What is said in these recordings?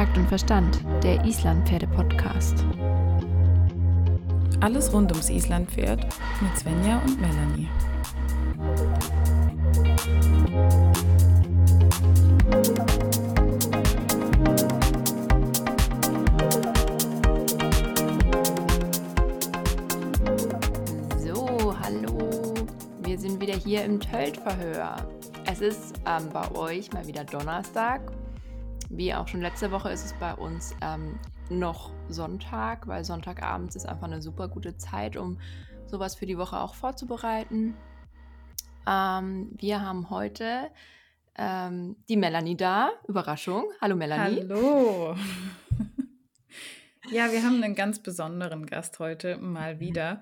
Takt und Verstand, der Islandpferde-Podcast. Alles rund ums Islandpferd mit Svenja und Melanie. So, hallo. Wir sind wieder hier im Tölt-Verhör. Es ist ähm, bei euch mal wieder Donnerstag. Wie auch schon letzte Woche ist es bei uns ähm, noch Sonntag, weil Sonntagabends ist einfach eine super gute Zeit, um sowas für die Woche auch vorzubereiten. Ähm, wir haben heute ähm, die Melanie da. Überraschung. Hallo Melanie. Hallo. ja, wir haben einen ganz besonderen Gast heute mal wieder.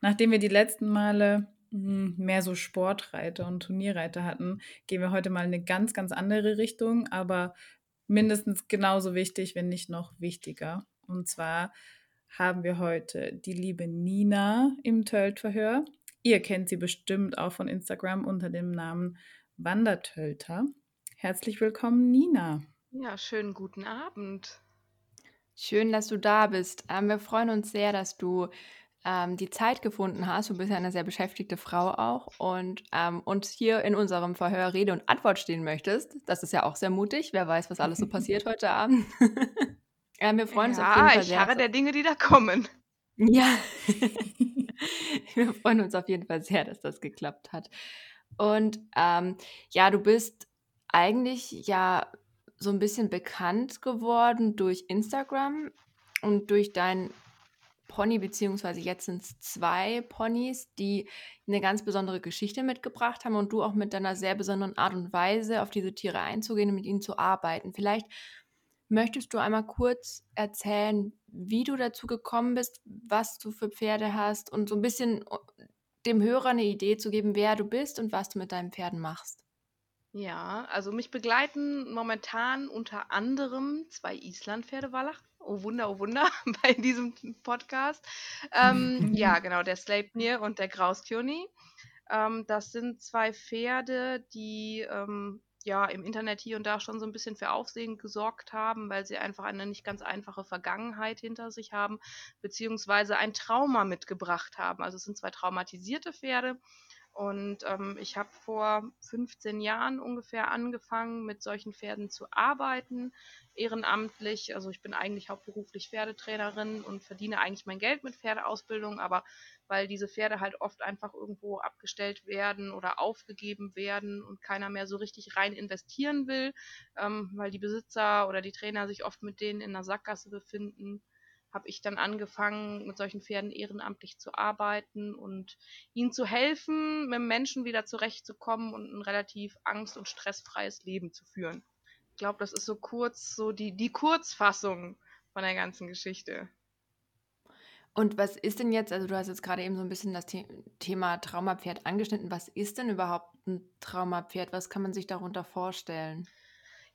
Nachdem wir die letzten Male hm, mehr so Sportreiter und Turnierreiter hatten, gehen wir heute mal in eine ganz, ganz andere Richtung, aber mindestens genauso wichtig, wenn nicht noch wichtiger. Und zwar haben wir heute die liebe Nina im Tölt-Verhör. Ihr kennt sie bestimmt auch von Instagram unter dem Namen Wandertölter. Herzlich willkommen, Nina. Ja, schönen guten Abend. Schön, dass du da bist. Ähm, wir freuen uns sehr, dass du ähm, die Zeit gefunden hast. Du bist ja eine sehr beschäftigte Frau auch und ähm, uns hier in unserem Verhör Rede und Antwort stehen möchtest. Das ist ja auch sehr mutig. Wer weiß, was alles so passiert heute Abend. ähm, wir freuen uns auf jeden Fall ich sehr. harre der Dinge, die da kommen. Ja, wir freuen uns auf jeden Fall sehr, dass das geklappt hat. Und ähm, ja, du bist eigentlich ja so ein bisschen bekannt geworden durch Instagram und durch dein Pony, beziehungsweise jetzt sind es zwei Ponys, die eine ganz besondere Geschichte mitgebracht haben und du auch mit deiner sehr besonderen Art und Weise auf diese Tiere einzugehen und mit ihnen zu arbeiten. Vielleicht möchtest du einmal kurz erzählen, wie du dazu gekommen bist, was du für Pferde hast und so ein bisschen äh, dem Hörer eine Idee zu geben, wer du bist und was du mit deinen Pferden machst. Ja, also mich begleiten momentan unter anderem zwei Islandpferdewallach oh Wunder, oh Wunder, bei diesem Podcast. Ähm, ja, genau, der Sleipnir und der Grauskjoni. Ähm, das sind zwei Pferde, die ähm, ja im Internet hier und da schon so ein bisschen für Aufsehen gesorgt haben, weil sie einfach eine nicht ganz einfache Vergangenheit hinter sich haben, beziehungsweise ein Trauma mitgebracht haben. Also es sind zwei traumatisierte Pferde und ähm, ich habe vor 15 Jahren ungefähr angefangen, mit solchen Pferden zu arbeiten, ehrenamtlich. Also ich bin eigentlich hauptberuflich Pferdetrainerin und verdiene eigentlich mein Geld mit Pferdeausbildung, aber weil diese Pferde halt oft einfach irgendwo abgestellt werden oder aufgegeben werden und keiner mehr so richtig rein investieren will, ähm, weil die Besitzer oder die Trainer sich oft mit denen in der Sackgasse befinden, habe ich dann angefangen, mit solchen Pferden ehrenamtlich zu arbeiten und ihnen zu helfen, mit Menschen wieder zurechtzukommen und ein relativ angst- und stressfreies Leben zu führen. Ich glaube, das ist so kurz, so die, die Kurzfassung von der ganzen Geschichte. Und was ist denn jetzt, also du hast jetzt gerade eben so ein bisschen das The Thema Traumapferd angeschnitten. Was ist denn überhaupt ein Traumapferd? Was kann man sich darunter vorstellen?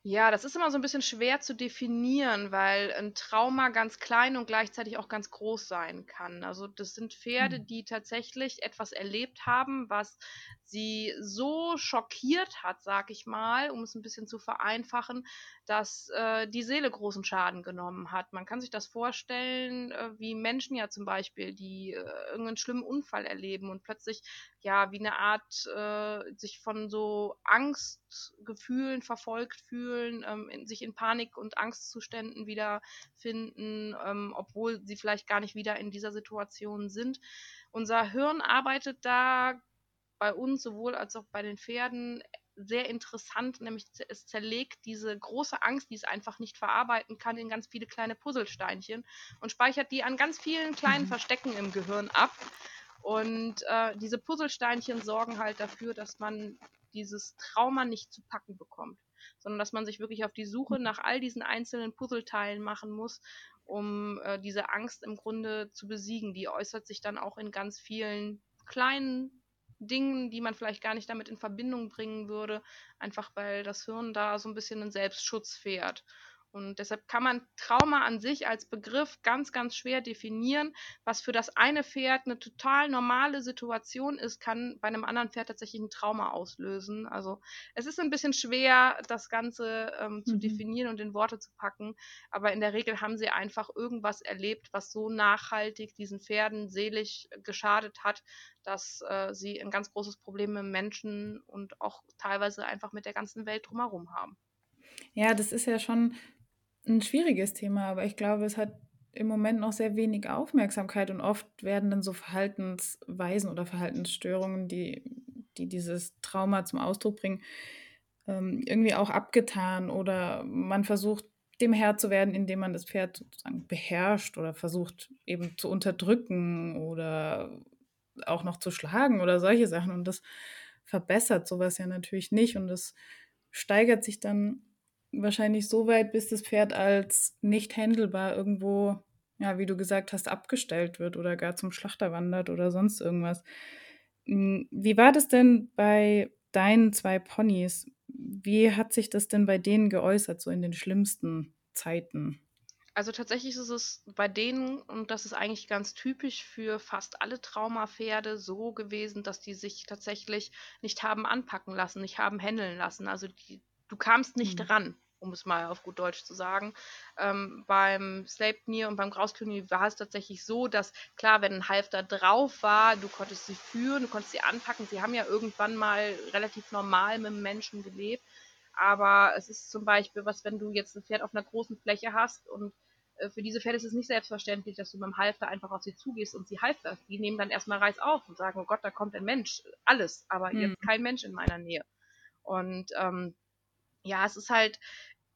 Ja, das ist immer so ein bisschen schwer zu definieren, weil ein Trauma ganz klein und gleichzeitig auch ganz groß sein kann. Also, das sind Pferde, Mhm. die tatsächlich etwas erlebt haben, was sie so schockiert hat, sag ich mal, um es ein bisschen zu vereinfachen, dass, äh, die Seele großen Schaden genommen hat. Man kann sich das vorstellen, äh, wie Menschen ja zum Beispiel, die, äh, irgend schlimmen Unfall erleben und plötzlich, ja, wie eine Art, äh, sich von so Angstgefühlen verfolgt fühlen fühlen, ähm, in, sich in Panik- und Angstzuständen wiederfinden, ähm, obwohl sie vielleicht gar nicht wieder in dieser Situation sind. Unser Hirn arbeitet da bei uns sowohl als auch bei den Pferden sehr interessant, nämlich es zerlegt diese große Angst, die es einfach nicht verarbeiten kann, in ganz viele kleine Puzzlesteinchen und speichert die an ganz vielen kleinen mhm. Verstecken im Gehirn ab. Und äh, diese Puzzlesteinchen sorgen halt dafür, dass man dieses Trauma nicht zu packen bekommt sondern dass man sich wirklich auf die Suche nach all diesen einzelnen Puzzleteilen machen muss, um äh, diese Angst im Grunde zu besiegen. Die äußert sich dann auch in ganz vielen kleinen Dingen, die man vielleicht gar nicht damit in Verbindung bringen würde, einfach weil das Hirn da so ein bisschen einen Selbstschutz fährt. Und deshalb kann man Trauma an sich als Begriff ganz, ganz schwer definieren. Was für das eine Pferd eine total normale Situation ist, kann bei einem anderen Pferd tatsächlich ein Trauma auslösen. Also es ist ein bisschen schwer, das Ganze ähm, zu mhm. definieren und in Worte zu packen. Aber in der Regel haben sie einfach irgendwas erlebt, was so nachhaltig diesen Pferden seelisch geschadet hat, dass äh, sie ein ganz großes Problem mit Menschen und auch teilweise einfach mit der ganzen Welt drumherum haben. Ja, das ist ja schon ein schwieriges Thema, aber ich glaube, es hat im Moment noch sehr wenig Aufmerksamkeit und oft werden dann so Verhaltensweisen oder Verhaltensstörungen, die, die dieses Trauma zum Ausdruck bringen, ähm, irgendwie auch abgetan oder man versucht, dem Herr zu werden, indem man das Pferd sozusagen beherrscht oder versucht eben zu unterdrücken oder auch noch zu schlagen oder solche Sachen. Und das verbessert sowas ja natürlich nicht und das steigert sich dann wahrscheinlich so weit, bis das Pferd als nicht handelbar irgendwo, ja, wie du gesagt hast, abgestellt wird oder gar zum Schlachter wandert oder sonst irgendwas. Hm, wie war das denn bei deinen zwei Ponys? Wie hat sich das denn bei denen geäußert, so in den schlimmsten Zeiten? Also tatsächlich ist es bei denen, und das ist eigentlich ganz typisch für fast alle Traumapferde, so gewesen, dass die sich tatsächlich nicht haben anpacken lassen, nicht haben händeln lassen. Also die, du kamst nicht mhm. ran um es mal auf gut Deutsch zu sagen. Ähm, beim Sleipnir und beim Grauskönig war es tatsächlich so, dass klar, wenn ein Halfter drauf war, du konntest sie führen, du konntest sie anpacken. Sie haben ja irgendwann mal relativ normal mit Menschen gelebt. Aber es ist zum Beispiel was, wenn du jetzt ein Pferd auf einer großen Fläche hast und äh, für diese Pferde ist es nicht selbstverständlich, dass du mit dem Halfter einfach auf sie zugehst und sie halfterst. Die nehmen dann erstmal Reiß auf und sagen, oh Gott, da kommt ein Mensch. Alles, aber mhm. jetzt kein Mensch in meiner Nähe. Und ähm, ja, es ist halt,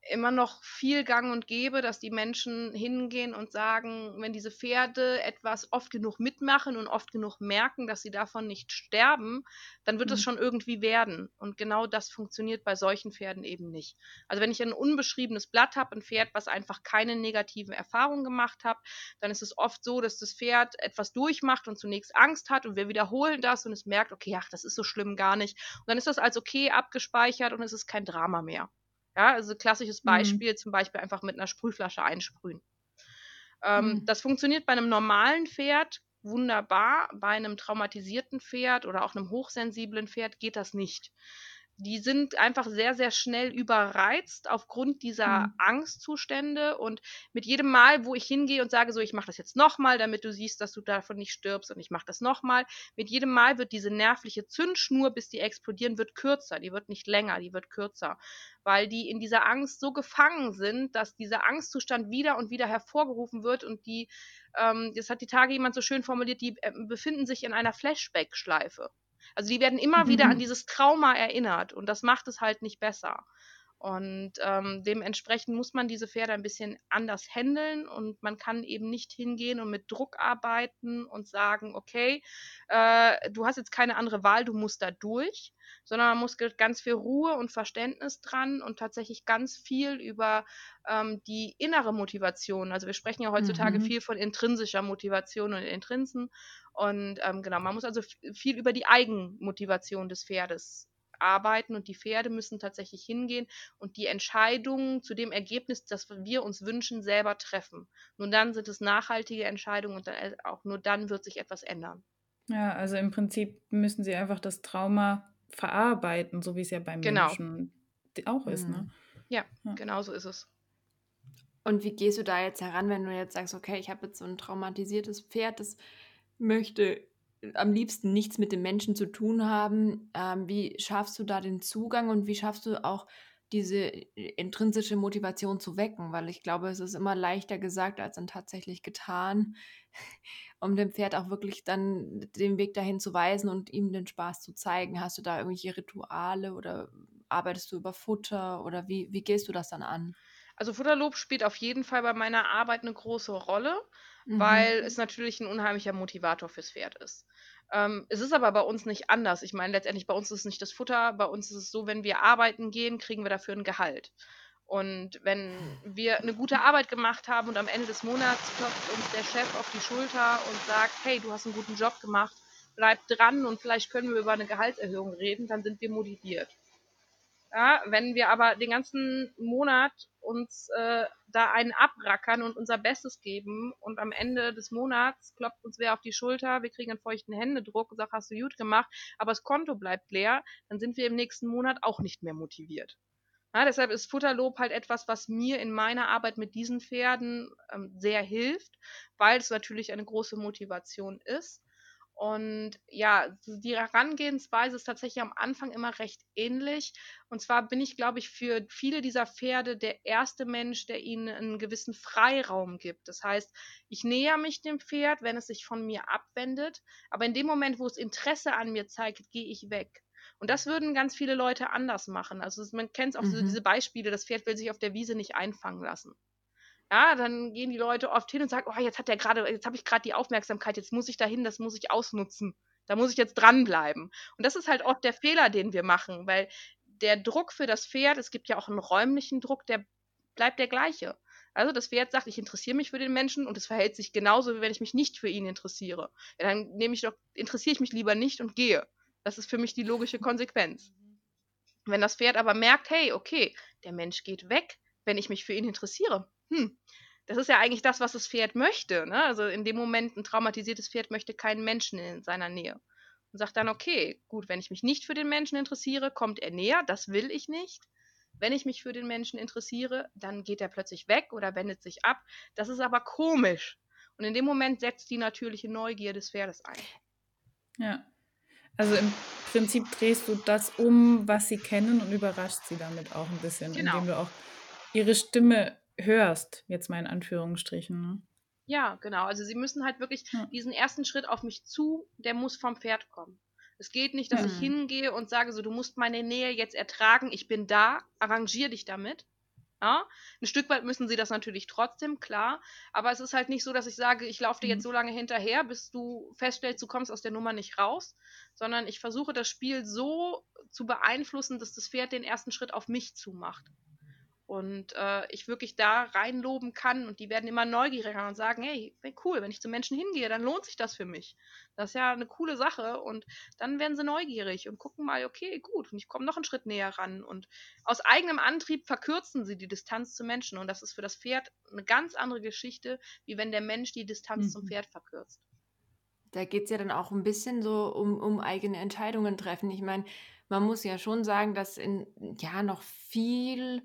immer noch viel gang und gäbe, dass die Menschen hingehen und sagen, wenn diese Pferde etwas oft genug mitmachen und oft genug merken, dass sie davon nicht sterben, dann wird es mhm. schon irgendwie werden. Und genau das funktioniert bei solchen Pferden eben nicht. Also wenn ich ein unbeschriebenes Blatt habe, ein Pferd, was einfach keine negativen Erfahrungen gemacht hat, dann ist es oft so, dass das Pferd etwas durchmacht und zunächst Angst hat und wir wiederholen das und es merkt, okay, ach, das ist so schlimm gar nicht. Und dann ist das als okay abgespeichert und es ist kein Drama mehr. Ja, also klassisches mhm. Beispiel, mhm. zum Beispiel einfach mit einer Sprühflasche einsprühen. Ähm, mhm. Das funktioniert bei einem normalen Pferd wunderbar. Bei einem traumatisierten Pferd oder auch einem hochsensiblen Pferd geht das nicht die sind einfach sehr, sehr schnell überreizt aufgrund dieser mhm. Angstzustände. Und mit jedem Mal, wo ich hingehe und sage, so, ich mache das jetzt nochmal, damit du siehst, dass du davon nicht stirbst und ich mache das nochmal, mit jedem Mal wird diese nervliche Zündschnur, bis die explodieren, wird kürzer. Die wird nicht länger, die wird kürzer. Weil die in dieser Angst so gefangen sind, dass dieser Angstzustand wieder und wieder hervorgerufen wird und die, ähm, das hat die Tage jemand so schön formuliert, die äh, befinden sich in einer Flashback-Schleife. Also die werden immer mhm. wieder an mhm. dieses Trauma erinnert und das macht es halt nicht besser. Und ähm, dementsprechend muss man diese Pferde ein bisschen anders handeln und man kann eben nicht hingehen und mit Druck arbeiten und sagen, okay, äh, du hast jetzt keine andere Wahl, du musst da durch, sondern man muss ganz viel Ruhe und Verständnis dran und tatsächlich ganz viel über ähm, die innere Motivation. Also wir sprechen ja heutzutage mhm. viel von intrinsischer Motivation und Intrinsen. Und ähm, genau, man muss also viel über die Eigenmotivation des Pferdes arbeiten und die Pferde müssen tatsächlich hingehen und die Entscheidungen zu dem Ergebnis, das wir uns wünschen, selber treffen. Nur dann sind es nachhaltige Entscheidungen und dann, auch nur dann wird sich etwas ändern. Ja, also im Prinzip müssen sie einfach das Trauma verarbeiten, so wie es ja beim genau. Menschen auch ist. Ne? Mhm. Ja, ja, genau so ist es. Und wie gehst du da jetzt heran, wenn du jetzt sagst, okay, ich habe jetzt so ein traumatisiertes Pferd, das möchte am liebsten nichts mit dem Menschen zu tun haben. Ähm, wie schaffst du da den Zugang und wie schaffst du auch diese intrinsische Motivation zu wecken? Weil ich glaube, es ist immer leichter gesagt als dann tatsächlich getan, um dem Pferd auch wirklich dann den Weg dahin zu weisen und ihm den Spaß zu zeigen. Hast du da irgendwelche Rituale oder arbeitest du über Futter oder wie, wie gehst du das dann an? Also Futterlob spielt auf jeden Fall bei meiner Arbeit eine große Rolle mhm. weil es natürlich ein unheimlicher Motivator fürs Pferd ist. Ähm, es ist aber bei uns nicht anders. Ich meine, letztendlich bei uns ist es nicht das Futter. Bei uns ist es so, wenn wir arbeiten gehen, kriegen wir dafür ein Gehalt. Und wenn wir eine gute Arbeit gemacht haben und am Ende des Monats klopft uns der Chef auf die Schulter und sagt, hey, du hast einen guten Job gemacht, bleib dran und vielleicht können wir über eine Gehaltserhöhung reden, dann sind wir motiviert. Ja, wenn wir aber den ganzen Monat uns äh, da einen abrackern und unser Bestes geben und am Ende des Monats klopft uns wer auf die Schulter, wir kriegen einen feuchten Händedruck und sagt, hast du gut gemacht, aber das Konto bleibt leer, dann sind wir im nächsten Monat auch nicht mehr motiviert. Ja, deshalb ist Futterlob halt etwas, was mir in meiner Arbeit mit diesen Pferden ähm, sehr hilft, weil es natürlich eine große Motivation ist. Und ja, die Herangehensweise ist tatsächlich am Anfang immer recht ähnlich. Und zwar bin ich, glaube ich, für viele dieser Pferde der erste Mensch, der ihnen einen gewissen Freiraum gibt. Das heißt, ich näher mich dem Pferd, wenn es sich von mir abwendet. Aber in dem Moment, wo es Interesse an mir zeigt, gehe ich weg. Und das würden ganz viele Leute anders machen. Also man kennt auch mhm. so diese Beispiele, das Pferd will sich auf der Wiese nicht einfangen lassen. Ja, dann gehen die Leute oft hin und sagen, oh, jetzt hat der gerade, jetzt habe ich gerade die Aufmerksamkeit, jetzt muss ich dahin, das muss ich ausnutzen. Da muss ich jetzt dranbleiben. Und das ist halt oft der Fehler, den wir machen, weil der Druck für das Pferd, es gibt ja auch einen räumlichen Druck, der bleibt der gleiche. Also das Pferd sagt, ich interessiere mich für den Menschen und es verhält sich genauso, wie wenn ich mich nicht für ihn interessiere. Ja, dann nehme ich doch, interessiere ich mich lieber nicht und gehe. Das ist für mich die logische Konsequenz. Wenn das Pferd aber merkt, hey, okay, der Mensch geht weg, wenn ich mich für ihn interessiere, hm, das ist ja eigentlich das, was das Pferd möchte. Ne? Also in dem Moment, ein traumatisiertes Pferd möchte keinen Menschen in seiner Nähe. Und sagt dann, okay, gut, wenn ich mich nicht für den Menschen interessiere, kommt er näher, das will ich nicht. Wenn ich mich für den Menschen interessiere, dann geht er plötzlich weg oder wendet sich ab. Das ist aber komisch. Und in dem Moment setzt die natürliche Neugier des Pferdes ein. Ja. Also im Prinzip drehst du das um, was sie kennen und überrascht sie damit auch ein bisschen, genau. indem du auch ihre Stimme hörst, jetzt mal in Anführungsstrichen. Ne? Ja, genau. Also sie müssen halt wirklich ja. diesen ersten Schritt auf mich zu, der muss vom Pferd kommen. Es geht nicht, dass mhm. ich hingehe und sage so, du musst meine Nähe jetzt ertragen, ich bin da, arrangier dich damit. Ja? Ein Stück weit müssen sie das natürlich trotzdem, klar. Aber es ist halt nicht so, dass ich sage, ich laufe dir jetzt mhm. so lange hinterher, bis du feststellst, du kommst aus der Nummer nicht raus, sondern ich versuche das Spiel so zu beeinflussen, dass das Pferd den ersten Schritt auf mich zumacht und äh, ich wirklich da reinloben kann und die werden immer neugieriger und sagen, hey, cool, wenn ich zu Menschen hingehe, dann lohnt sich das für mich. Das ist ja eine coole Sache und dann werden sie neugierig und gucken mal, okay, gut, und ich komme noch einen Schritt näher ran und aus eigenem Antrieb verkürzen sie die Distanz zu Menschen und das ist für das Pferd eine ganz andere Geschichte, wie wenn der Mensch die Distanz mhm. zum Pferd verkürzt. Da geht es ja dann auch ein bisschen so um, um eigene Entscheidungen treffen. Ich meine, man muss ja schon sagen, dass in ja noch viel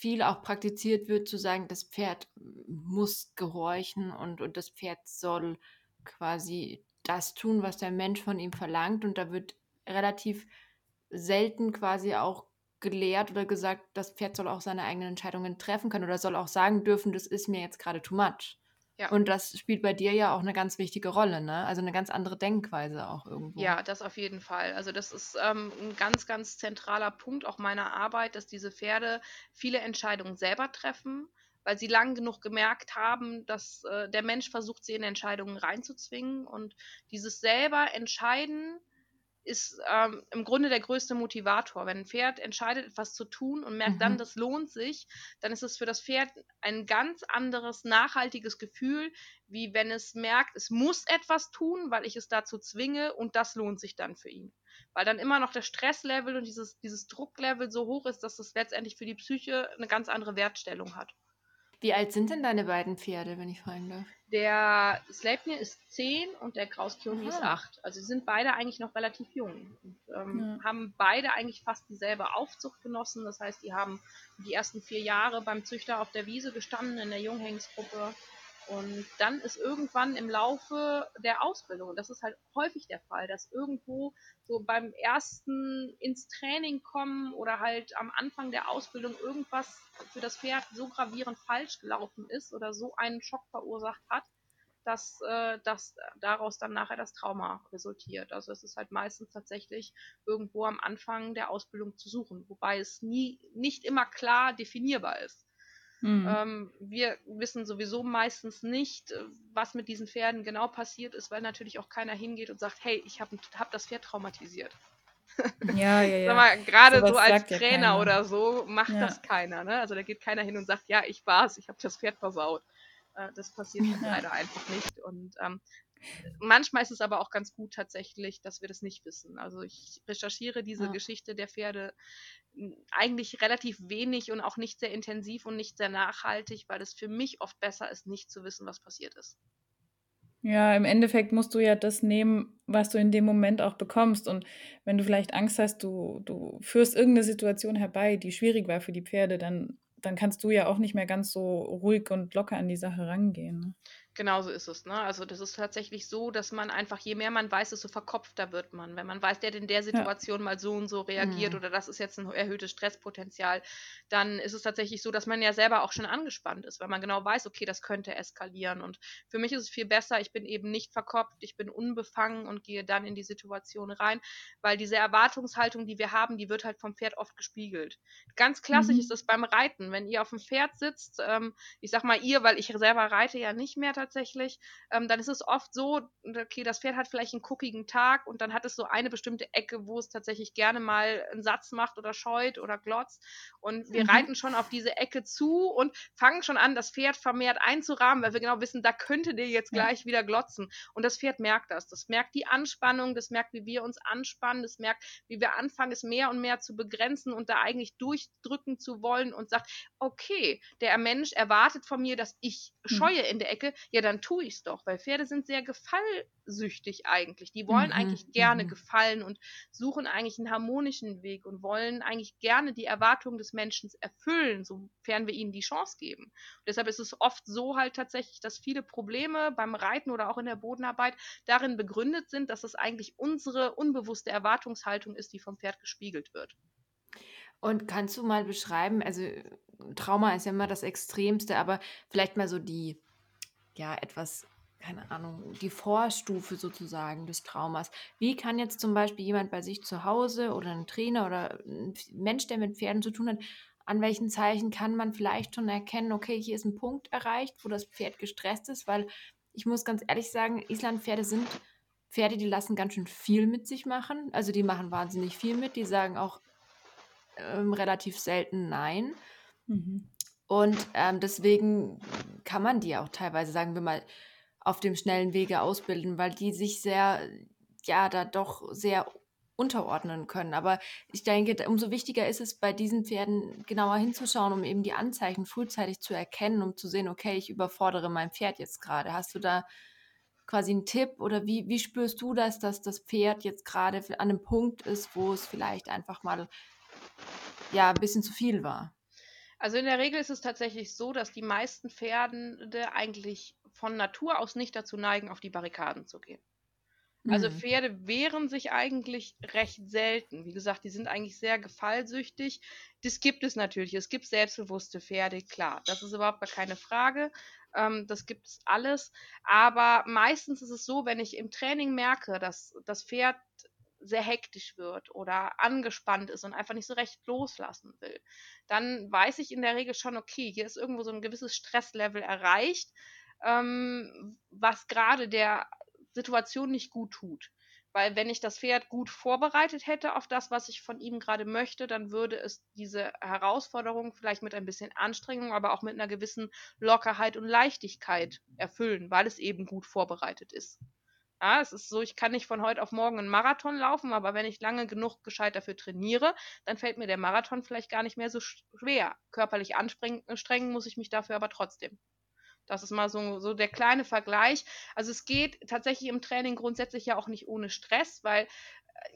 viel auch praktiziert wird, zu sagen, das Pferd muss gehorchen und, und das Pferd soll quasi das tun, was der Mensch von ihm verlangt. Und da wird relativ selten quasi auch gelehrt oder gesagt, das Pferd soll auch seine eigenen Entscheidungen treffen können oder soll auch sagen dürfen, das ist mir jetzt gerade too much. Ja. Und das spielt bei dir ja auch eine ganz wichtige Rolle, ne? Also eine ganz andere Denkweise auch irgendwo. Ja, das auf jeden Fall. Also das ist ähm, ein ganz, ganz zentraler Punkt auch meiner Arbeit, dass diese Pferde viele Entscheidungen selber treffen, weil sie lang genug gemerkt haben, dass äh, der Mensch versucht, sie in Entscheidungen reinzuzwingen. Und dieses selber Entscheiden ist ähm, im Grunde der größte Motivator. Wenn ein Pferd entscheidet, etwas zu tun und merkt mhm. dann, das lohnt sich, dann ist es für das Pferd ein ganz anderes, nachhaltiges Gefühl, wie wenn es merkt, es muss etwas tun, weil ich es dazu zwinge und das lohnt sich dann für ihn. Weil dann immer noch der Stresslevel und dieses, dieses Drucklevel so hoch ist, dass es letztendlich für die Psyche eine ganz andere Wertstellung hat. Wie alt sind denn deine beiden Pferde, wenn ich fragen darf? Der Sleipnir ist 10 und der Krauskioni ist 8. Also sie sind beide eigentlich noch relativ jung und ähm, ja. haben beide eigentlich fast dieselbe Aufzucht genossen. Das heißt, die haben die ersten vier Jahre beim Züchter auf der Wiese gestanden in der Junghengstgruppe und dann ist irgendwann im Laufe der Ausbildung, das ist halt häufig der Fall, dass irgendwo so beim ersten ins Training kommen oder halt am Anfang der Ausbildung irgendwas für das Pferd so gravierend falsch gelaufen ist oder so einen Schock verursacht hat, dass, äh, dass daraus dann nachher das Trauma resultiert. Also es ist halt meistens tatsächlich irgendwo am Anfang der Ausbildung zu suchen, wobei es nie nicht immer klar definierbar ist. Mhm. Ähm, wir wissen sowieso meistens nicht, äh, was mit diesen Pferden genau passiert ist, weil natürlich auch keiner hingeht und sagt, hey, ich habe hab das Pferd traumatisiert. Ja, ja, ja. gerade so als Trainer ja oder so macht ja. das keiner. Ne? Also da geht keiner hin und sagt, ja, ich war's, ich habe das Pferd versaut. Äh, das passiert ja. leider einfach nicht. Und ähm, manchmal ist es aber auch ganz gut tatsächlich, dass wir das nicht wissen. Also ich recherchiere diese ja. Geschichte der Pferde hm, eigentlich relativ wenig und auch nicht sehr intensiv und nicht sehr nachhaltig, weil es für mich oft besser ist, nicht zu wissen, was passiert ist. Ja, im Endeffekt musst du ja das nehmen, was du in dem Moment auch bekommst. Und wenn du vielleicht Angst hast, du, du führst irgendeine Situation herbei, die schwierig war für die Pferde, dann, dann kannst du ja auch nicht mehr ganz so ruhig und locker an die Sache rangehen. Ne? Genauso ist es, ne? Also das ist tatsächlich so, dass man einfach, je mehr man weiß, desto verkopfter wird man. Wenn man weiß, der hat in der Situation ja. mal so und so reagiert mhm. oder das ist jetzt ein erhöhtes Stresspotenzial, dann ist es tatsächlich so, dass man ja selber auch schon angespannt ist, weil man genau weiß, okay, das könnte eskalieren. Und für mich ist es viel besser, ich bin eben nicht verkopft, ich bin unbefangen und gehe dann in die Situation rein, weil diese Erwartungshaltung, die wir haben, die wird halt vom Pferd oft gespiegelt. Ganz klassisch mhm. ist es beim Reiten, wenn ihr auf dem Pferd sitzt, ähm, ich sag mal ihr, weil ich selber reite ja nicht mehr tatsächlich, ähm, dann ist es oft so, okay, das Pferd hat vielleicht einen guckigen Tag und dann hat es so eine bestimmte Ecke, wo es tatsächlich gerne mal einen Satz macht oder scheut oder glotzt. Und wir mhm. reiten schon auf diese Ecke zu und fangen schon an, das Pferd vermehrt einzurahmen, weil wir genau wissen, da könnte der jetzt gleich ja. wieder glotzen. Und das Pferd merkt das. Das merkt die Anspannung, das merkt, wie wir uns anspannen, das merkt, wie wir anfangen, es mehr und mehr zu begrenzen und da eigentlich durchdrücken zu wollen und sagt, okay, der Mensch erwartet von mir, dass ich mhm. scheue in der Ecke ja, dann tue ich es doch, weil Pferde sind sehr gefallsüchtig eigentlich. Die wollen mhm, eigentlich gerne mhm. gefallen und suchen eigentlich einen harmonischen Weg und wollen eigentlich gerne die Erwartungen des Menschen erfüllen, sofern wir ihnen die Chance geben. Und deshalb ist es oft so halt tatsächlich, dass viele Probleme beim Reiten oder auch in der Bodenarbeit darin begründet sind, dass es eigentlich unsere unbewusste Erwartungshaltung ist, die vom Pferd gespiegelt wird. Und kannst du mal beschreiben, also Trauma ist ja immer das Extremste, aber vielleicht mal so die ja, etwas, keine Ahnung, die Vorstufe sozusagen des Traumas. Wie kann jetzt zum Beispiel jemand bei sich zu Hause oder ein Trainer oder ein Mensch, der mit Pferden zu tun hat, an welchen Zeichen kann man vielleicht schon erkennen, okay, hier ist ein Punkt erreicht, wo das Pferd gestresst ist, weil ich muss ganz ehrlich sagen, Islandpferde sind Pferde, die lassen ganz schön viel mit sich machen. Also die machen wahnsinnig viel mit, die sagen auch ähm, relativ selten Nein. Mhm. Und ähm, deswegen kann man die auch teilweise, sagen wir mal, auf dem schnellen Wege ausbilden, weil die sich sehr, ja, da doch sehr unterordnen können. Aber ich denke, umso wichtiger ist es, bei diesen Pferden genauer hinzuschauen, um eben die Anzeichen frühzeitig zu erkennen, um zu sehen, okay, ich überfordere mein Pferd jetzt gerade. Hast du da quasi einen Tipp oder wie, wie spürst du das, dass das Pferd jetzt gerade an einem Punkt ist, wo es vielleicht einfach mal ja, ein bisschen zu viel war? Also in der Regel ist es tatsächlich so, dass die meisten Pferde eigentlich von Natur aus nicht dazu neigen, auf die Barrikaden zu gehen. Also mhm. Pferde wehren sich eigentlich recht selten. Wie gesagt, die sind eigentlich sehr gefallsüchtig. Das gibt es natürlich. Es gibt selbstbewusste Pferde, klar. Das ist überhaupt gar keine Frage. Ähm, das gibt es alles. Aber meistens ist es so, wenn ich im Training merke, dass das Pferd sehr hektisch wird oder angespannt ist und einfach nicht so recht loslassen will, dann weiß ich in der Regel schon, okay, hier ist irgendwo so ein gewisses Stresslevel erreicht, ähm, was gerade der Situation nicht gut tut. Weil wenn ich das Pferd gut vorbereitet hätte auf das, was ich von ihm gerade möchte, dann würde es diese Herausforderung vielleicht mit ein bisschen Anstrengung, aber auch mit einer gewissen Lockerheit und Leichtigkeit erfüllen, weil es eben gut vorbereitet ist. Ja, es ist so, ich kann nicht von heute auf morgen einen Marathon laufen, aber wenn ich lange genug gescheit dafür trainiere, dann fällt mir der Marathon vielleicht gar nicht mehr so schwer. Körperlich anstrengen muss ich mich dafür aber trotzdem. Das ist mal so, so der kleine Vergleich. Also es geht tatsächlich im Training grundsätzlich ja auch nicht ohne Stress, weil äh,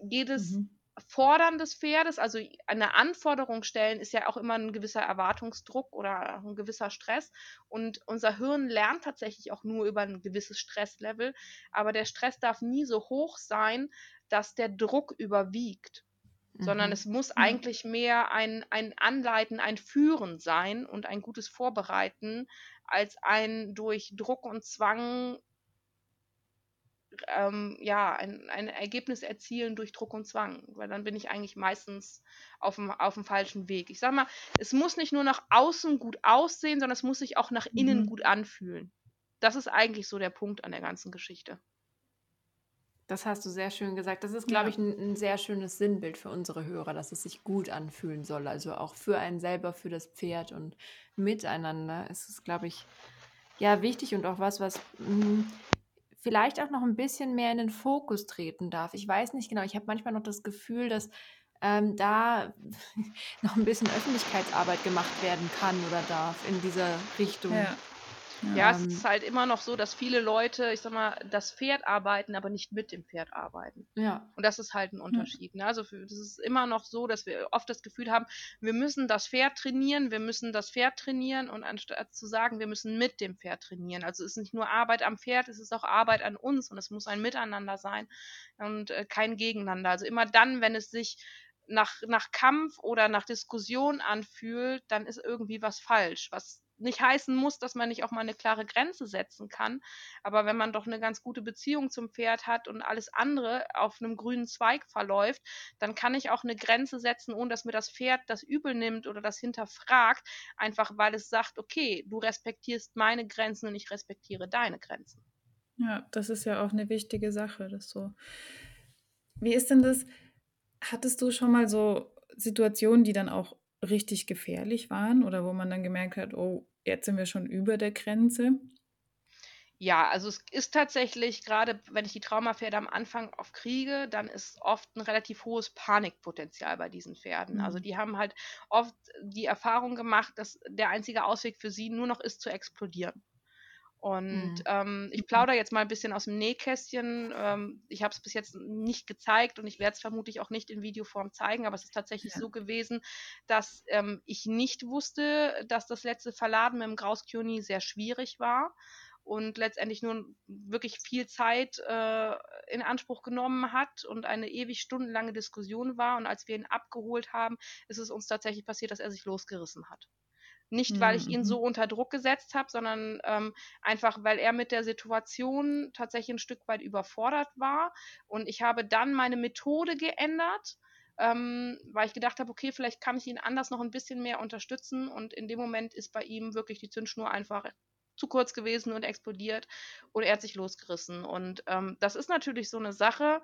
jedes mhm. Fordern des Pferdes, also eine Anforderung stellen, ist ja auch immer ein gewisser Erwartungsdruck oder ein gewisser Stress. Und unser Hirn lernt tatsächlich auch nur über ein gewisses Stresslevel. Aber der Stress darf nie so hoch sein, dass der Druck überwiegt. Mhm. Sondern es muss eigentlich mehr ein, ein Anleiten, ein Führen sein und ein gutes Vorbereiten, als ein durch Druck und Zwang ähm, ja, ein, ein Ergebnis erzielen durch Druck und Zwang, weil dann bin ich eigentlich meistens auf dem, auf dem falschen Weg. Ich sage mal, es muss nicht nur nach außen gut aussehen, sondern es muss sich auch nach innen mhm. gut anfühlen. Das ist eigentlich so der Punkt an der ganzen Geschichte. Das hast du sehr schön gesagt. Das ist, glaube ja. ich, ein, ein, sehr schönes Sinnbild für unsere Hörer, dass es sich gut anfühlen soll. Also auch für einen selber, für das Pferd und miteinander. Es ist, glaube ich, ja wichtig und auch was, was mh, hm, vielleicht auch noch ein bisschen mehr in den Fokus treten darf. Ich weiß nicht genau, ich habe manchmal noch das Gefühl, dass ähm, da noch ein bisschen Öffentlichkeitsarbeit gemacht werden kann oder darf in dieser Richtung. Ja. Ja, es Ähm, ist halt immer noch so, dass viele Leute, ich sag mal, das Pferd arbeiten, aber nicht mit dem Pferd arbeiten. ja. Und das ist halt ein Unterschied. Ne? Also für, das ist immer noch so, dass wir oft das Gefühl haben, wir müssen das Pferd trainieren, wir müssen das Pferd trainieren und anstatt zu sagen, wir müssen mit dem Pferd trainieren. Also es ist nicht nur Arbeit am Pferd, es ist auch Arbeit an uns und es muss ein Miteinander sein und äh, kein Gegeneinander. Also immer dann, wenn es sich nach, nach Kampf oder nach Diskussion anfühlt, dann ist irgendwie was falsch, was nicht heißen muss, dass man nicht auch mal eine klare Grenze setzen kann. Aber wenn man doch eine ganz gute Beziehung zum Pferd hat und alles andere auf einem grünen Zweig verläuft, dann kann ich auch eine Grenze setzen, ohne dass mir das Pferd das übel nimmt oder das hinterfragt, einfach weil es sagt, okay, du respektierst meine Grenzen und ich respektiere deine Grenzen. Ja, das ist ja auch eine wichtige Sache, das so. Wie ist denn das? Hattest du schon mal so Situationen, die dann auch richtig gefährlich waren oder wo man dann gemerkt hat, oh, jetzt sind wir schon über der Grenze? Ja, also es ist tatsächlich, gerade wenn ich die Traumapferde am Anfang auf kriege, dann ist oft ein relativ hohes Panikpotenzial bei diesen Pferden. Also Mhm. die haben halt oft die Erfahrung gemacht, dass der einzige Ausweg für sie nur noch ist zu explodieren. Und Mhm. ähm, ich plaudere jetzt mal ein bisschen aus dem Nähkästchen. Ähm, ich habe es bis jetzt nicht gezeigt und ich werde es vermutlich auch nicht in Videoform zeigen, aber es ist tatsächlich Ja. so gewesen, dass ähm, ich nicht wusste, dass das letzte Verladen mit dem Grauskioni sehr schwierig war und letztendlich nur wirklich viel Zeit äh, in Anspruch genommen hat und eine ewig stundenlange Diskussion war. Und als wir ihn abgeholt haben, ist es uns tatsächlich passiert, dass er sich losgerissen hat. Nicht, weil ich ihn Mhm. so unter Druck gesetzt habe, sondern ähm, einfach, weil er mit der Situation tatsächlich ein Stück weit überfordert war. Und ich habe dann meine Methode geändert, ähm, weil ich gedacht habe, okay, vielleicht kann ich ihn anders noch ein bisschen mehr unterstützen. Und in dem Moment ist bei ihm wirklich die Zündschnur einfach zu kurz gewesen und explodiert und er hat sich losgerissen. Und ähm, das ist natürlich so eine Sache,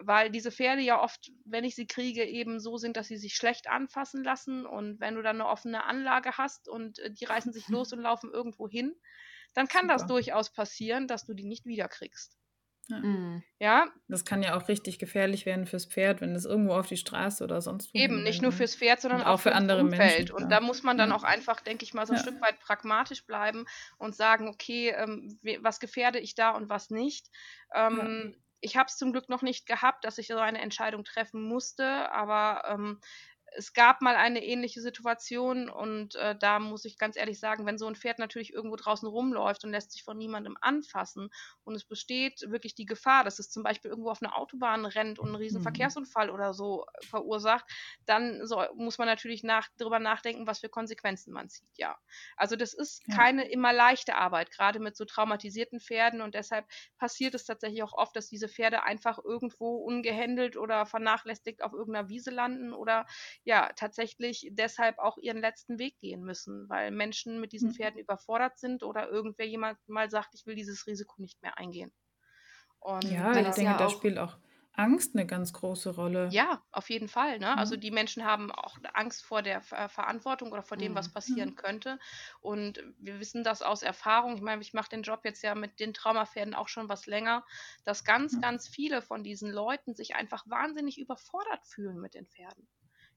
weil diese Pferde ja oft, wenn ich sie kriege, eben so sind, dass sie sich schlecht anfassen lassen. Und wenn du dann eine offene Anlage hast und äh, die reißen sich los und laufen irgendwo hin, dann kann das Super. durchaus passieren, dass du die nicht wiederkriegst. Mhm. Ja, Das kann ja auch richtig gefährlich werden fürs Pferd, wenn es irgendwo auf die Straße oder sonst wo Eben, nicht nur ne? fürs Pferd, sondern auch auch für andere Umfeld. Menschen, Und da muss man dann Ja. auch einfach, denke ich mal, so ein Ja. Stück weit pragmatisch bleiben und sagen, okay, ähm, was gefährde ich da und was nicht. Ähm, Ich habe es zum Glück noch nicht gehabt, dass ich so eine Entscheidung treffen musste, aber ähm, es gab mal eine ähnliche Situation und äh, da muss ich ganz ehrlich sagen, wenn so ein Pferd natürlich irgendwo draußen rumläuft und lässt sich von niemandem anfassen und es besteht wirklich die Gefahr, dass es zum Beispiel irgendwo auf einer Autobahn rennt und einen riesen Mhm. Verkehrsunfall oder so äh, verursacht, dann so, muss man natürlich nach, darüber nachdenken, was für Konsequenzen man zieht, ja. Also das ist Ja. keine immer leichte Arbeit, gerade mit so traumatisierten Pferden und deshalb passiert es tatsächlich auch oft, dass diese Pferde einfach irgendwo ungehändelt oder vernachlässigt auf irgendeiner Wiese landen oder ja, tatsächlich deshalb auch ihren letzten Weg gehen müssen, weil Menschen mit diesen Mhm. Pferden überfordert sind oder irgendwer jemand mal sagt, ich will dieses Risiko nicht mehr eingehen. Und Ja, ich denke, ja da spielt auch Angst eine ganz große Rolle. ja, auf jeden Fall. Ne? Also Mhm. die Menschen haben auch Angst vor der Ver Verantwortung oder vor dem, was Mhm. passieren könnte. Und wir wissen das aus Erfahrung. Ich meine, ich mache den Job jetzt ja mit den Traumapferden auch schon was länger, dass ganz, Ja. ganz viele von diesen Leuten sich einfach wahnsinnig überfordert fühlen mit den Pferden.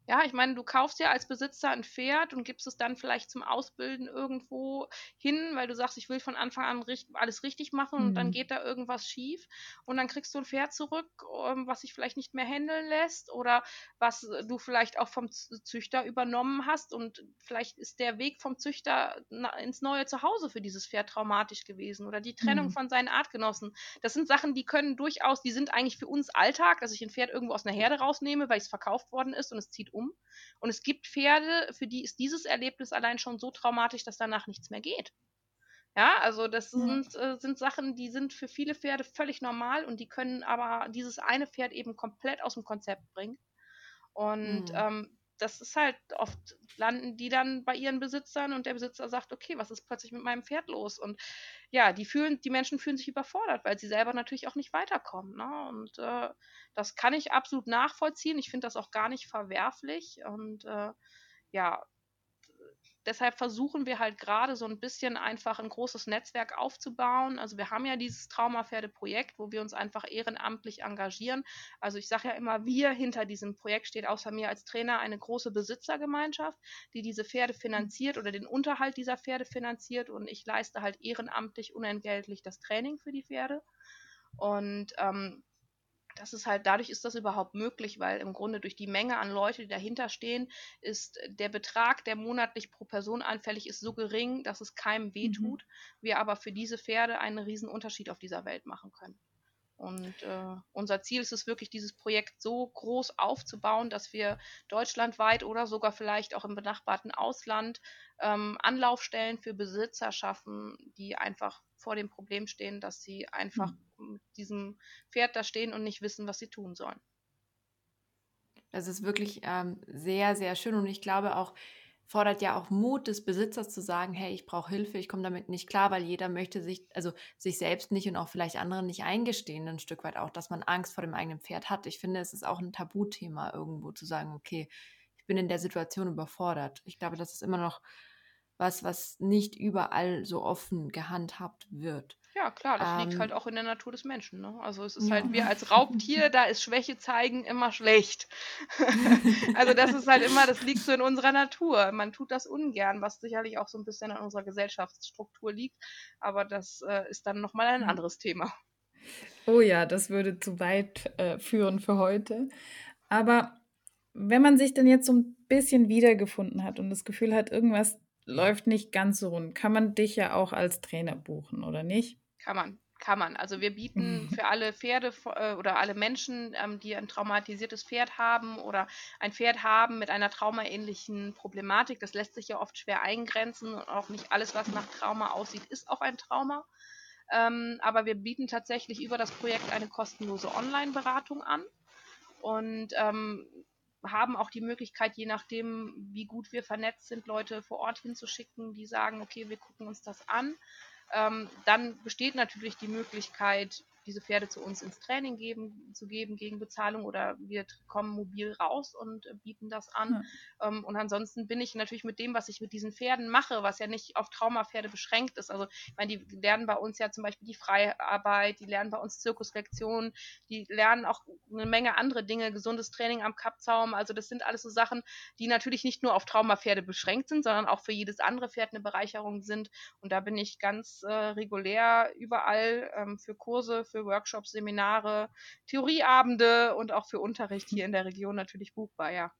Ja, ich meine, du kaufst dir als Besitzer ein Pferd und gibst es dann vielleicht zum Ausbilden irgendwo hin, weil du sagst, ich will von Anfang an richt alles richtig machen und dann Mhm. geht da irgendwas schief und dann kriegst du ein Pferd zurück, ähm, was sich vielleicht nicht mehr handeln lässt oder was äh, du vielleicht auch vom Züchter übernommen hast und vielleicht ist der Weg vom Züchter ins neue Zuhause für dieses Pferd traumatisch gewesen oder die Trennung Mhm. von seinen Artgenossen. Das sind Sachen, die können durchaus die sind eigentlich für uns Alltag, dass ich ein Pferd irgendwo aus einer Herde rausnehme, weil es verkauft worden ist und es zieht um. Und es gibt Pferde, für die ist dieses Erlebnis allein schon so traumatisch, dass danach nichts mehr geht. Ja, also das sind, äh, sind Sachen, die sind für viele Pferde völlig normal und die können aber dieses eine Pferd eben komplett aus dem Konzept bringen. Und Mhm. ähm, das ist halt oft, landen die dann bei ihren Besitzern und der Besitzer sagt, okay, was ist plötzlich mit meinem Pferd los? Und ja, die fühlen, die Menschen fühlen sich überfordert, weil sie selber natürlich auch nicht weiterkommen. Ne? Und äh, das kann ich absolut nachvollziehen. Ich finde das auch gar nicht verwerflich. Und äh, ja, deshalb versuchen wir halt gerade so ein bisschen einfach ein großes Netzwerk aufzubauen. Also wir haben ja dieses Traumapferde-Projekt, wo wir uns einfach ehrenamtlich engagieren. Also ich sage ja immer, wir hinter diesem Projekt steht außer mir als Trainer eine große Besitzergemeinschaft, die diese Pferde finanziert oder den Unterhalt dieser Pferde finanziert und ich leiste halt ehrenamtlich unentgeltlich das Training für die Pferde. Und ähm, das ist halt, dadurch ist das überhaupt möglich, weil im Grunde durch die Menge an Leute, die dahinter stehen, ist der Betrag, der monatlich pro Person anfällig ist, so gering, dass es keinem wehtut. Mhm. Wir aber für diese Pferde einen riesen Unterschied auf dieser Welt machen können. Und äh, unser Ziel ist es wirklich, dieses Projekt so groß aufzubauen, dass wir deutschlandweit oder sogar vielleicht auch im benachbarten Ausland ähm, Anlaufstellen für Besitzer schaffen, die einfach vor dem Problem stehen, dass sie einfach mhm. mit diesem Pferd da stehen und nicht wissen, was sie tun sollen. Das ist wirklich ähm, sehr, sehr schön und ich glaube auch, fordert ja auch Mut des Besitzers zu sagen, hey, ich brauche Hilfe, ich komme damit nicht klar, weil jeder möchte sich, also sich selbst nicht und auch vielleicht anderen nicht eingestehen, ein Stück weit auch, dass man Angst vor dem eigenen Pferd hat. Ich finde, es ist auch ein Tabuthema irgendwo zu sagen, okay, ich bin in der Situation überfordert. Ich glaube, das ist immer noch was, was nicht überall so offen gehandhabt wird. Ja, klar, das liegt halt ähm. auch in der Natur des Menschen. Ne? Also es ist halt, wir als Raubtier, da ist Schwäche zeigen immer schlecht. also das ist halt immer, das liegt so in unserer Natur. Man tut das ungern, was sicherlich auch so ein bisschen an unserer Gesellschaftsstruktur liegt. Aber das äh, ist dann nochmal ein anderes Thema. Oh ja, das würde zu weit äh, führen für heute. Aber wenn man sich dann jetzt so ein bisschen wiedergefunden hat und das Gefühl hat, irgendwas läuft nicht ganz so rund, kann man dich ja auch als Trainer buchen, oder nicht? Kann man, kann man. Also wir bieten mhm. für alle Pferde äh, oder alle Menschen, ähm, die ein traumatisiertes Pferd haben oder ein Pferd haben mit einer traumaähnlichen Problematik, das lässt sich ja oft schwer eingrenzen und auch nicht alles, was nach Trauma aussieht, ist auch ein Trauma. Ähm, aber wir bieten tatsächlich über das Projekt eine kostenlose Online-Beratung an und ähm, haben auch die Möglichkeit, je nachdem, wie gut wir vernetzt sind, Leute vor Ort hinzuschicken, die sagen, okay, wir gucken uns das an. Ähm, dann besteht natürlich die Möglichkeit, diese Pferde zu uns ins Training geben, zu geben gegen Bezahlung oder wir kommen mobil raus und äh, bieten das an. Ja. Ähm, und ansonsten bin ich natürlich mit dem, was ich mit diesen Pferden mache, was ja nicht auf Traumapferde beschränkt ist. Also, ich meine, die lernen bei uns ja zum Beispiel die Freiarbeit, die lernen bei uns Zirkuslektionen, die lernen auch eine Menge andere Dinge, gesundes Training am Kappzaum. Also, das sind alles so Sachen, die natürlich nicht nur auf Traumapferde beschränkt sind, sondern auch für jedes andere Pferd eine Bereicherung sind. Und da bin ich ganz äh, regulär überall ähm, für Kurse, für für Workshops, Seminare, Theorieabende und auch für Unterricht hier in der Region natürlich buchbar, ja.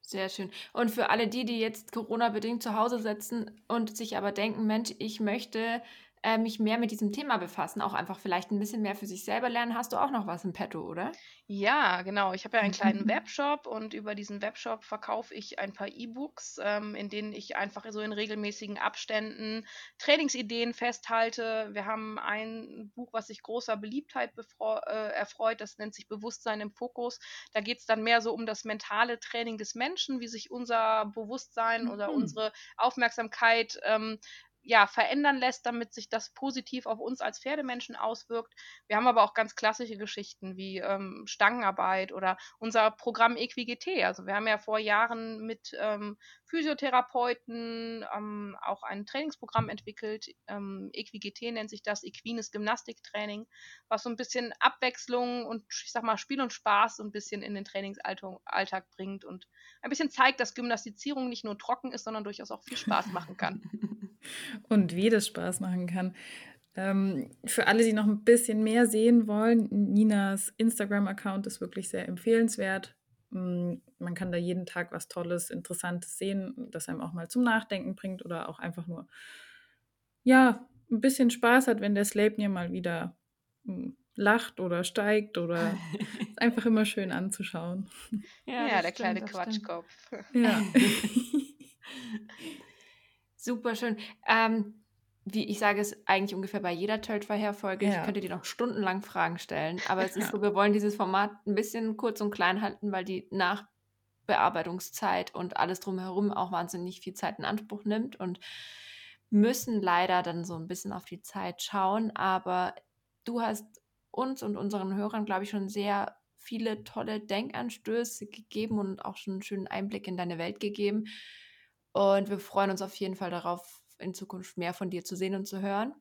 Sehr schön. Und für alle die, die jetzt Corona-bedingt zu Hause sitzen und sich aber denken, Mensch, ich möchte äh, mich mehr mit diesem Thema befassen, auch einfach vielleicht ein bisschen mehr für sich selber lernen. Hast du auch noch was im Petto, oder? Ja, genau. Ich habe ja einen kleinen Webshop und über diesen Webshop verkaufe ich ein paar E-Books, ähm, in denen ich einfach so in regelmäßigen Abständen Trainingsideen festhalte. Wir haben ein Buch, was sich großer Beliebtheit äh, erfreut, das nennt sich Bewusstsein im Fokus. Da geht es dann mehr so um das mentale Training des Menschen, wie sich unser Bewusstsein mhm. oder unsere Aufmerksamkeit ähm, ja, verändern lässt, damit sich das positiv auf uns als Pferdemenschen auswirkt. Wir haben aber auch ganz klassische Geschichten wie ähm, Stangenarbeit oder unser Programm EquiGT. Also wir haben ja vor Jahren mit ähm, Physiotherapeuten ähm, auch ein Trainingsprogramm entwickelt. Ähm, EquiGT nennt sich das, Equines Gymnastiktraining, was so ein bisschen Abwechslung und ich sag mal Spiel und Spaß so ein bisschen in den Trainingsalltag bringt und ein bisschen zeigt, dass Gymnastizierung nicht nur trocken ist, sondern durchaus auch viel Spaß machen kann. und wie das Spaß machen kann. Ähm, für alle, die noch ein bisschen mehr sehen wollen, Ninas Instagram-Account ist wirklich sehr empfehlenswert. Mm, man kann da jeden Tag was Tolles, Interessantes sehen, das einem auch mal zum Nachdenken bringt oder auch einfach nur, ja, ein bisschen Spaß hat, wenn der Sleipnir mal wieder mm, lacht oder steigt oder ist einfach immer schön anzuschauen. Ja, ja der stimmt, kleine Quatschkopf. Ja. Super schön. Ähm, wie ich sage es eigentlich ungefähr bei jeder Töltverher-Folge, ja. ich könnte dir noch stundenlang Fragen stellen, aber es ist so, wir wollen dieses Format ein bisschen kurz und klein halten, weil die Nachbearbeitungszeit und alles drumherum auch wahnsinnig viel Zeit in Anspruch nimmt und müssen leider dann so ein bisschen auf die Zeit schauen, aber du hast uns und unseren Hörern, glaube ich, schon sehr viele tolle Denkanstöße gegeben und auch schon einen schönen Einblick in deine Welt gegeben. Und wir freuen uns auf jeden Fall darauf, in Zukunft mehr von dir zu sehen und zu hören.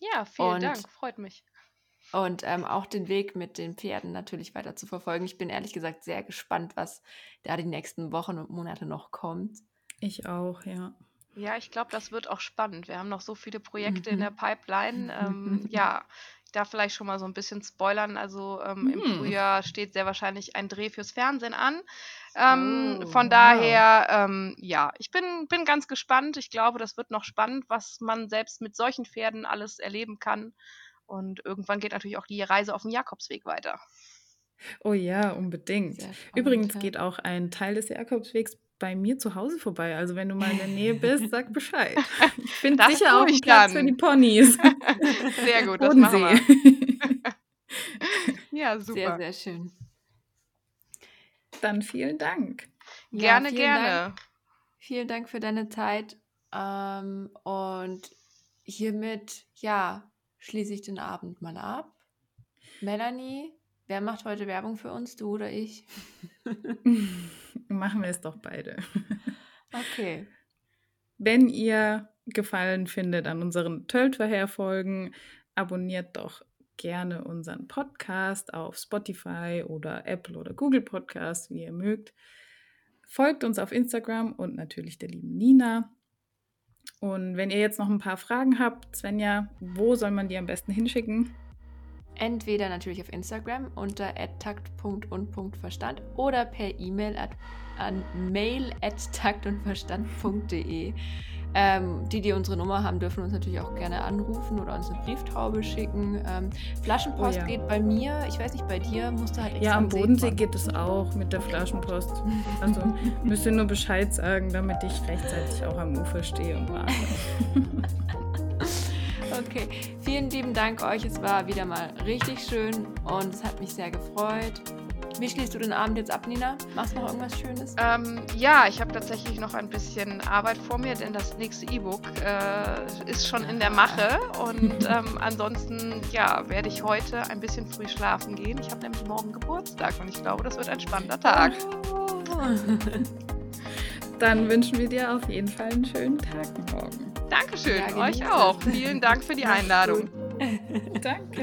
Ja, vielen Und Dank, freut mich. und, ähm, auch den Weg mit den Pferden natürlich weiter zu verfolgen. Ich bin ehrlich gesagt sehr gespannt, was da die nächsten Wochen und Monate noch kommt. Ich auch, ja. Ja, ich glaube, das wird auch spannend. Wir haben noch so viele Projekte in der Mhm. Pipeline. Ähm, ja, ich darf vielleicht schon mal so ein bisschen spoilern. Also ähm, im Hm. Frühjahr steht sehr wahrscheinlich ein Dreh fürs Fernsehen an. Ähm, Oh, von wow. daher, ähm, ja, ich bin, bin ganz gespannt. Ich glaube, das wird noch spannend, was man selbst mit solchen Pferden alles erleben kann. Und irgendwann geht natürlich auch die Reise auf dem Jakobsweg weiter. Oh ja, unbedingt. Spannend, Übrigens ja. geht auch ein Teil des Jakobswegs bei mir zu Hause vorbei. Also wenn du mal in der Nähe bist, sag Bescheid. Ich finde Das sicher auch einen ich Platz für dann. die Ponys. Sehr gut, das machen wir. Ja, Sehr, super. sehr schön. Dann vielen Dank. Ja, Gerne, vielen Dank. gerne. Vielen Dank für deine Zeit. Ähm, und hiermit, ja, schließe ich den Abend mal ab. Melanie, wer macht heute Werbung für uns, du oder ich? Machen wir es doch beide. Okay. Wenn ihr Gefallen findet an unseren Töltverher-Folgen, abonniert doch gerne unseren Podcast auf Spotify oder Apple oder Google Podcast, wie ihr mögt. Folgt uns auf Instagram und natürlich der lieben Nina. Und wenn ihr jetzt noch ein paar Fragen habt, Svenja, wo soll man die am besten hinschicken? Entweder natürlich auf Instagram unter takt.und.verstand oder per E-Mail at, an mail at taktundverstand.de. Ähm, die, die unsere Nummer haben, dürfen uns natürlich auch gerne anrufen oder uns eine Brieftaube schicken. Ähm, Flaschenpost Oh ja. geht bei mir. Ich weiß nicht, bei dir musst du halt extra Ja, am am See Bodensee geht es auch mit der Flaschenpost. Also müsst ihr nur Bescheid sagen, damit ich rechtzeitig auch am Ufer stehe und warte. Okay, vielen lieben Dank euch. Es war wieder mal richtig schön und es hat mich sehr gefreut. Wie schließt du den Abend jetzt ab, Nina? Machst du noch irgendwas Schönes? Ähm, ja, ich habe tatsächlich noch ein bisschen Arbeit vor mir, denn das nächste E-Book äh, ist schon in der Mache. Und ähm, ansonsten, ja, werde ich heute ein bisschen früh schlafen gehen. Ich habe nämlich morgen Geburtstag und ich glaube, das wird ein spannender Tag. Dann wünschen wir dir auf jeden Fall einen schönen Tag morgen. Dankeschön, Ja, euch auch. Vielen Dank für die Einladung. Danke.